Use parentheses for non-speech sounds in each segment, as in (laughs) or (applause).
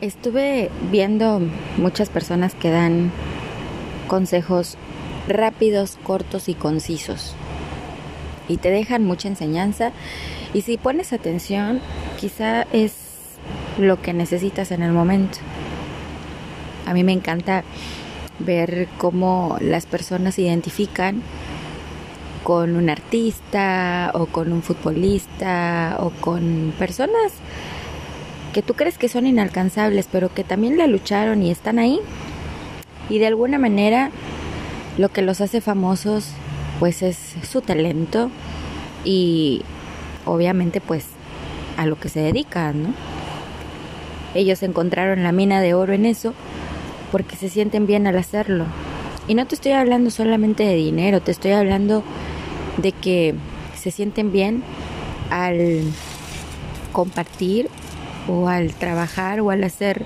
Estuve viendo muchas personas que dan consejos rápidos, cortos y concisos. Y te dejan mucha enseñanza. Y si pones atención, quizá es lo que necesitas en el momento. A mí me encanta ver cómo las personas se identifican con un artista o con un futbolista o con personas que tú crees que son inalcanzables, pero que también la lucharon y están ahí. Y de alguna manera lo que los hace famosos pues es su talento y obviamente pues a lo que se dedican, ¿no? Ellos encontraron la mina de oro en eso porque se sienten bien al hacerlo. Y no te estoy hablando solamente de dinero, te estoy hablando de que se sienten bien al compartir o al trabajar o al hacer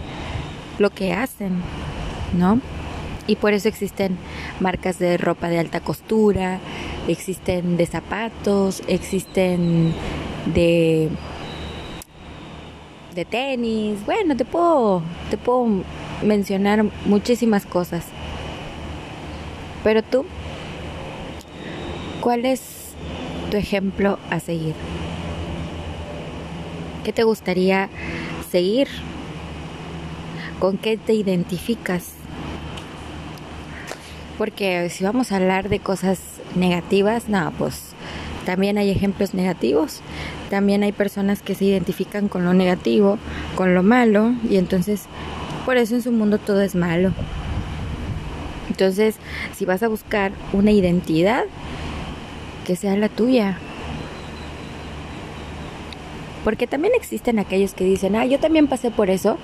lo que hacen, ¿no? Y por eso existen marcas de ropa de alta costura, existen de zapatos, existen de de tenis, bueno, te puedo te puedo mencionar muchísimas cosas. Pero tú ¿cuál es tu ejemplo a seguir? ¿Qué te gustaría seguir? ¿Con qué te identificas? Porque si vamos a hablar de cosas negativas, no, pues también hay ejemplos negativos. También hay personas que se identifican con lo negativo, con lo malo, y entonces por eso en su mundo todo es malo. Entonces, si vas a buscar una identidad, que sea la tuya, porque también existen aquellos que dicen, ah, yo también pasé por eso.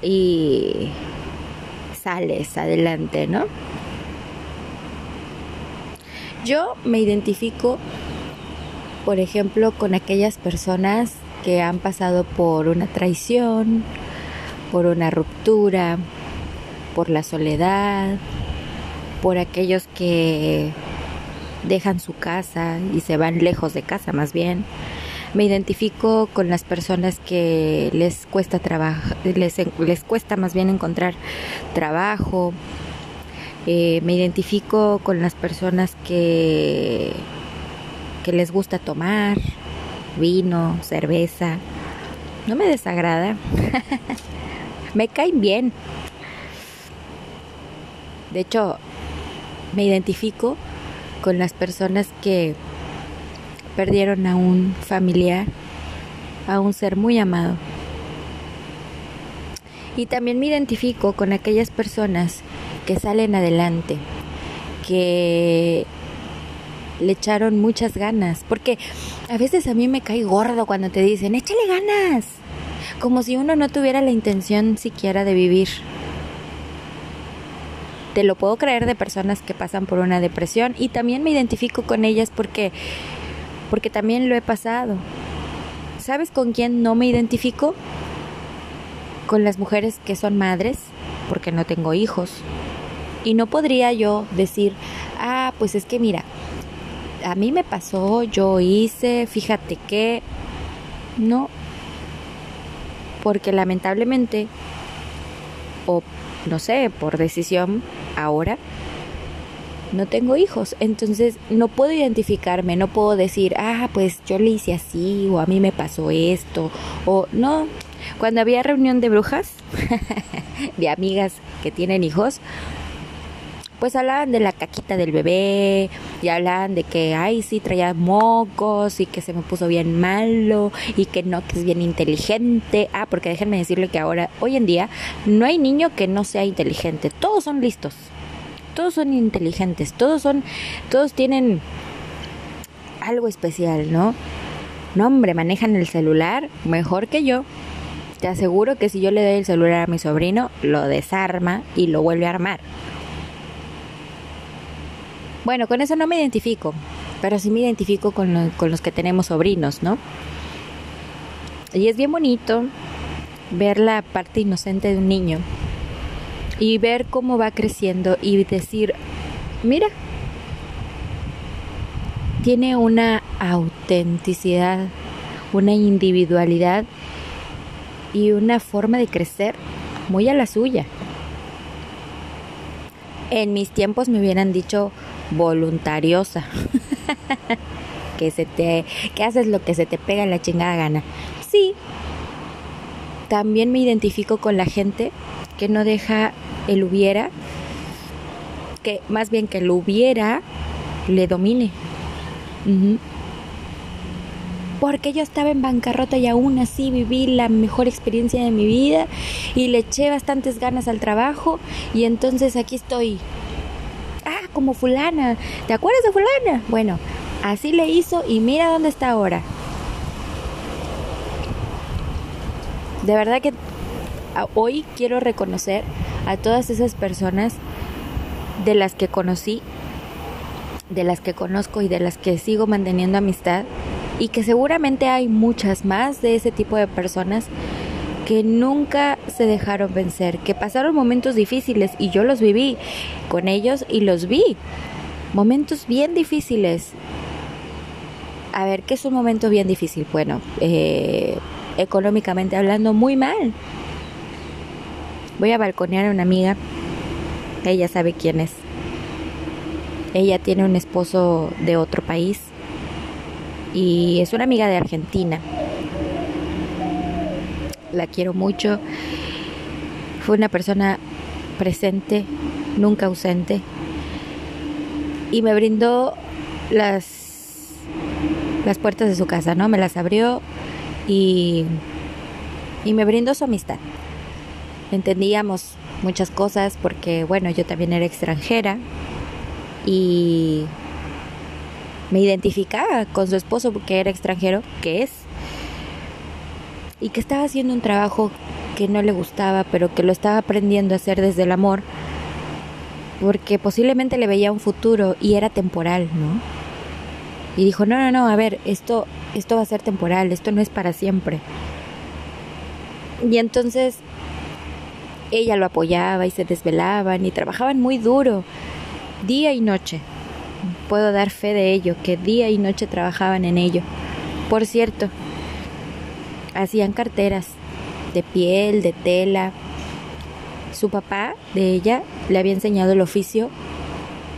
Y sales adelante, ¿no? Yo me identifico, por ejemplo, con aquellas personas que han pasado por una traición, por una ruptura, por la soledad, por aquellos que dejan su casa y se van lejos de casa más bien me identifico con las personas que les cuesta trabajo, les, les cuesta más bien encontrar trabajo. Eh, me identifico con las personas que, que les gusta tomar vino, cerveza. No me desagrada. (laughs) me caen bien. De hecho, me identifico con las personas que perdieron a un familiar, a un ser muy amado. Y también me identifico con aquellas personas que salen adelante, que le echaron muchas ganas, porque a veces a mí me cae gordo cuando te dicen, échale ganas, como si uno no tuviera la intención siquiera de vivir. Te lo puedo creer de personas que pasan por una depresión y también me identifico con ellas porque porque también lo he pasado. ¿Sabes con quién no me identifico? Con las mujeres que son madres, porque no tengo hijos. Y no podría yo decir, ah, pues es que mira, a mí me pasó, yo hice, fíjate que... No, porque lamentablemente, o no sé, por decisión ahora, no tengo hijos, entonces no puedo identificarme, no puedo decir, ah, pues yo le hice así, o a mí me pasó esto, o no. Cuando había reunión de brujas, (laughs) de amigas que tienen hijos, pues hablaban de la caquita del bebé y hablaban de que, ay, sí, traía mocos y que se me puso bien malo y que no, que es bien inteligente. Ah, porque déjenme decirle que ahora, hoy en día, no hay niño que no sea inteligente, todos son listos todos son inteligentes, todos son, todos tienen algo especial, ¿no? No, hombre, manejan el celular mejor que yo. Te aseguro que si yo le doy el celular a mi sobrino, lo desarma y lo vuelve a armar. Bueno, con eso no me identifico, pero sí me identifico con, con los que tenemos sobrinos, ¿no? Y es bien bonito ver la parte inocente de un niño y ver cómo va creciendo y decir, mira, tiene una autenticidad, una individualidad y una forma de crecer muy a la suya. En mis tiempos me hubieran dicho voluntariosa. (laughs) que se te que haces lo que se te pega la chingada gana. Sí. También me identifico con la gente que no deja el hubiera que más bien que lo hubiera le domine. Porque yo estaba en bancarrota y aún así viví la mejor experiencia de mi vida y le eché bastantes ganas al trabajo y entonces aquí estoy. Ah, como fulana. ¿Te acuerdas de fulana? Bueno, así le hizo y mira dónde está ahora. De verdad que hoy quiero reconocer a todas esas personas de las que conocí, de las que conozco y de las que sigo manteniendo amistad y que seguramente hay muchas más de ese tipo de personas que nunca se dejaron vencer, que pasaron momentos difíciles y yo los viví con ellos y los vi. Momentos bien difíciles. A ver, ¿qué es un momento bien difícil? Bueno, eh, económicamente hablando, muy mal. Voy a balconear a una amiga ella sabe quién es. Ella tiene un esposo de otro país y es una amiga de Argentina. La quiero mucho. Fue una persona presente, nunca ausente. Y me brindó las las puertas de su casa, ¿no? Me las abrió y y me brindó su amistad. Entendíamos muchas cosas porque, bueno, yo también era extranjera y me identificaba con su esposo porque era extranjero, que es, y que estaba haciendo un trabajo que no le gustaba, pero que lo estaba aprendiendo a hacer desde el amor, porque posiblemente le veía un futuro y era temporal, ¿no? Y dijo, no, no, no, a ver, esto, esto va a ser temporal, esto no es para siempre. Y entonces ella lo apoyaba y se desvelaban y trabajaban muy duro, día y noche. Puedo dar fe de ello, que día y noche trabajaban en ello. Por cierto, hacían carteras de piel, de tela. Su papá de ella le había enseñado el oficio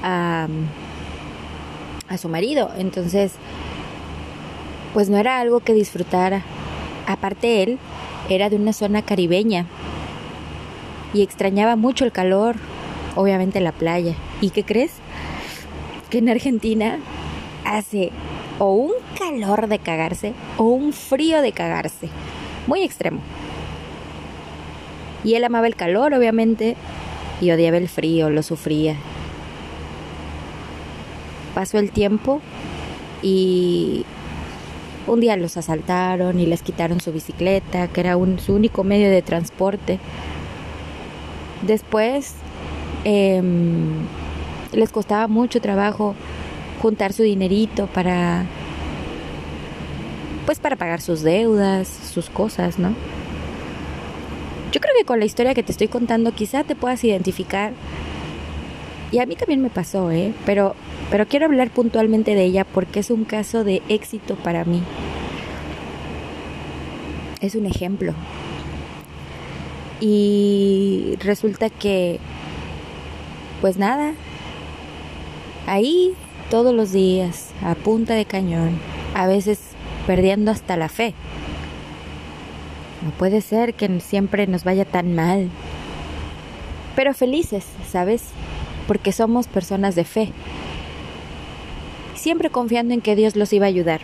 a, a su marido, entonces pues no era algo que disfrutara. Aparte él era de una zona caribeña, y extrañaba mucho el calor, obviamente la playa. ¿Y qué crees? Que en Argentina hace o un calor de cagarse o un frío de cagarse, muy extremo. Y él amaba el calor, obviamente, y odiaba el frío, lo sufría. Pasó el tiempo y un día los asaltaron y les quitaron su bicicleta, que era su único medio de transporte. Después em, les costaba mucho trabajo juntar su dinerito para pues para pagar sus deudas, sus cosas, ¿no? Yo creo que con la historia que te estoy contando quizá te puedas identificar. Y a mí también me pasó, ¿eh? Pero, pero quiero hablar puntualmente de ella porque es un caso de éxito para mí. Es un ejemplo. Y resulta que, pues nada, ahí todos los días, a punta de cañón, a veces perdiendo hasta la fe. No puede ser que siempre nos vaya tan mal. Pero felices, ¿sabes? Porque somos personas de fe. Siempre confiando en que Dios los iba a ayudar.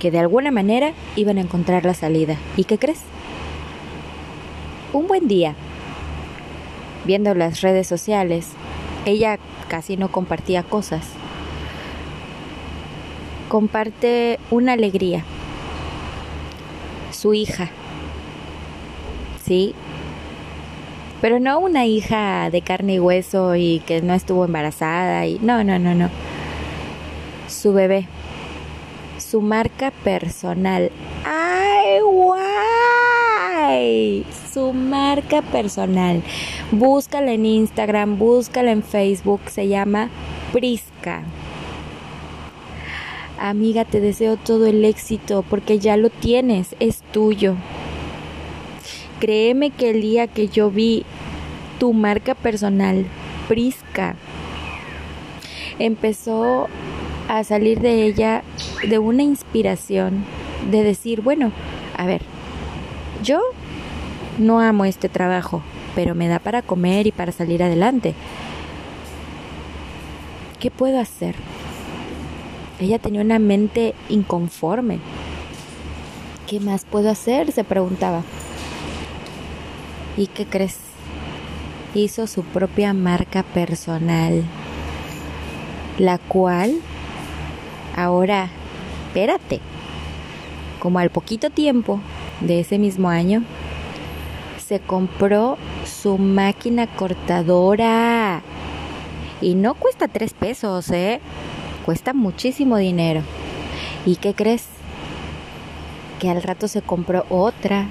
Que de alguna manera iban a encontrar la salida. ¿Y qué crees? Un buen día, viendo las redes sociales, ella casi no compartía cosas. Comparte una alegría. Su hija. Sí. Pero no una hija de carne y hueso y que no estuvo embarazada y no, no, no, no. Su bebé. Su marca personal. ¡Ay, su marca personal. Búscala en Instagram, búscala en Facebook, se llama Prisca. Amiga, te deseo todo el éxito porque ya lo tienes, es tuyo. Créeme que el día que yo vi tu marca personal, Prisca, empezó a salir de ella de una inspiración de decir, bueno, a ver, yo no amo este trabajo, pero me da para comer y para salir adelante. ¿Qué puedo hacer? Ella tenía una mente inconforme. ¿Qué más puedo hacer? se preguntaba. ¿Y qué crees? Hizo su propia marca personal, la cual ahora, espérate, como al poquito tiempo de ese mismo año, se compró su máquina cortadora. Y no cuesta tres pesos, ¿eh? Cuesta muchísimo dinero. ¿Y qué crees? Que al rato se compró otra.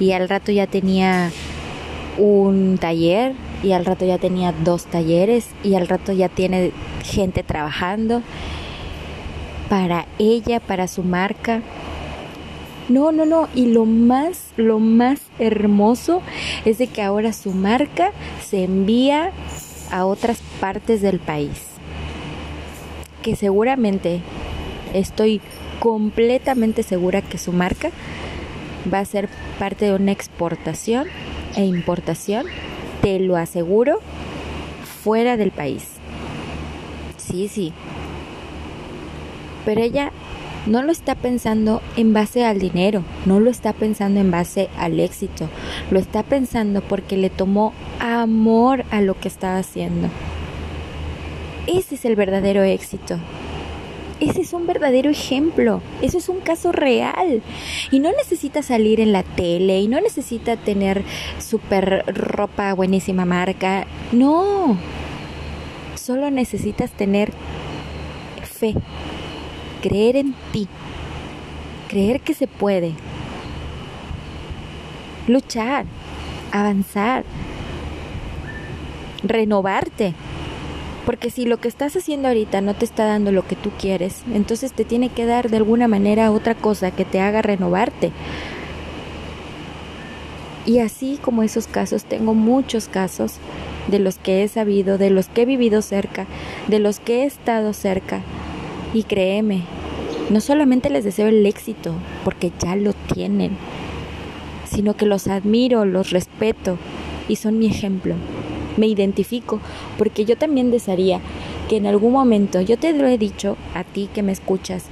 Y al rato ya tenía un taller y al rato ya tenía dos talleres y al rato ya tiene gente trabajando para ella, para su marca. No, no, no, y lo más, lo más hermoso es de que ahora su marca se envía a otras partes del país. Que seguramente, estoy completamente segura que su marca va a ser parte de una exportación e importación, te lo aseguro, fuera del país. Sí, sí. Pero ella no lo está pensando en base al dinero, no lo está pensando en base al éxito, lo está pensando porque le tomó amor a lo que estaba haciendo. Ese es el verdadero éxito. Ese es un verdadero ejemplo, eso es un caso real. Y no necesita salir en la tele y no necesita tener super ropa buenísima marca. No, solo necesitas tener fe, creer en ti, creer que se puede, luchar, avanzar, renovarte. Porque si lo que estás haciendo ahorita no te está dando lo que tú quieres, entonces te tiene que dar de alguna manera otra cosa que te haga renovarte. Y así como esos casos, tengo muchos casos de los que he sabido, de los que he vivido cerca, de los que he estado cerca. Y créeme, no solamente les deseo el éxito, porque ya lo tienen, sino que los admiro, los respeto y son mi ejemplo. Me identifico, porque yo también desearía que en algún momento, yo te lo he dicho a ti que me escuchas,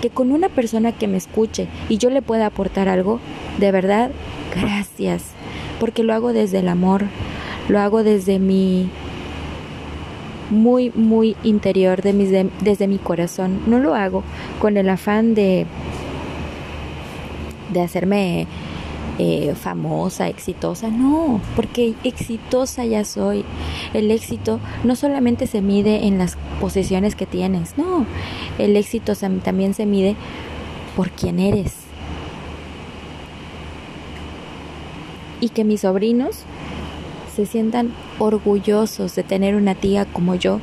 que con una persona que me escuche y yo le pueda aportar algo, de verdad, gracias, porque lo hago desde el amor, lo hago desde mi muy, muy interior, de desde mi corazón. No lo hago con el afán de, de hacerme eh, famosa, exitosa, no, porque exitosa ya soy. El éxito no solamente se mide en las posesiones que tienes, no, el éxito también se mide por quién eres. Y que mis sobrinos se sientan orgullosos de tener una tía como yo.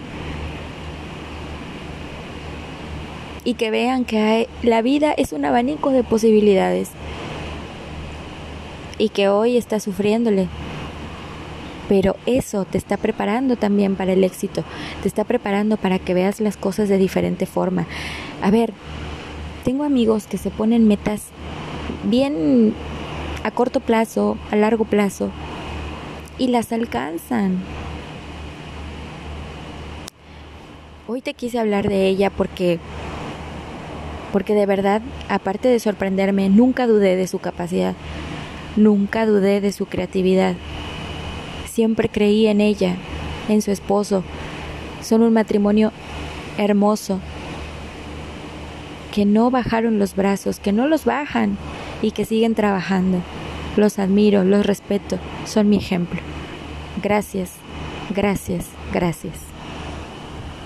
Y que vean que la vida es un abanico de posibilidades y que hoy está sufriéndole. Pero eso te está preparando también para el éxito, te está preparando para que veas las cosas de diferente forma. A ver, tengo amigos que se ponen metas bien a corto plazo, a largo plazo, y las alcanzan. Hoy te quise hablar de ella porque porque de verdad, aparte de sorprenderme, nunca dudé de su capacidad. Nunca dudé de su creatividad. Siempre creí en ella, en su esposo. Son un matrimonio hermoso, que no bajaron los brazos, que no los bajan y que siguen trabajando. Los admiro, los respeto, son mi ejemplo. Gracias, gracias, gracias.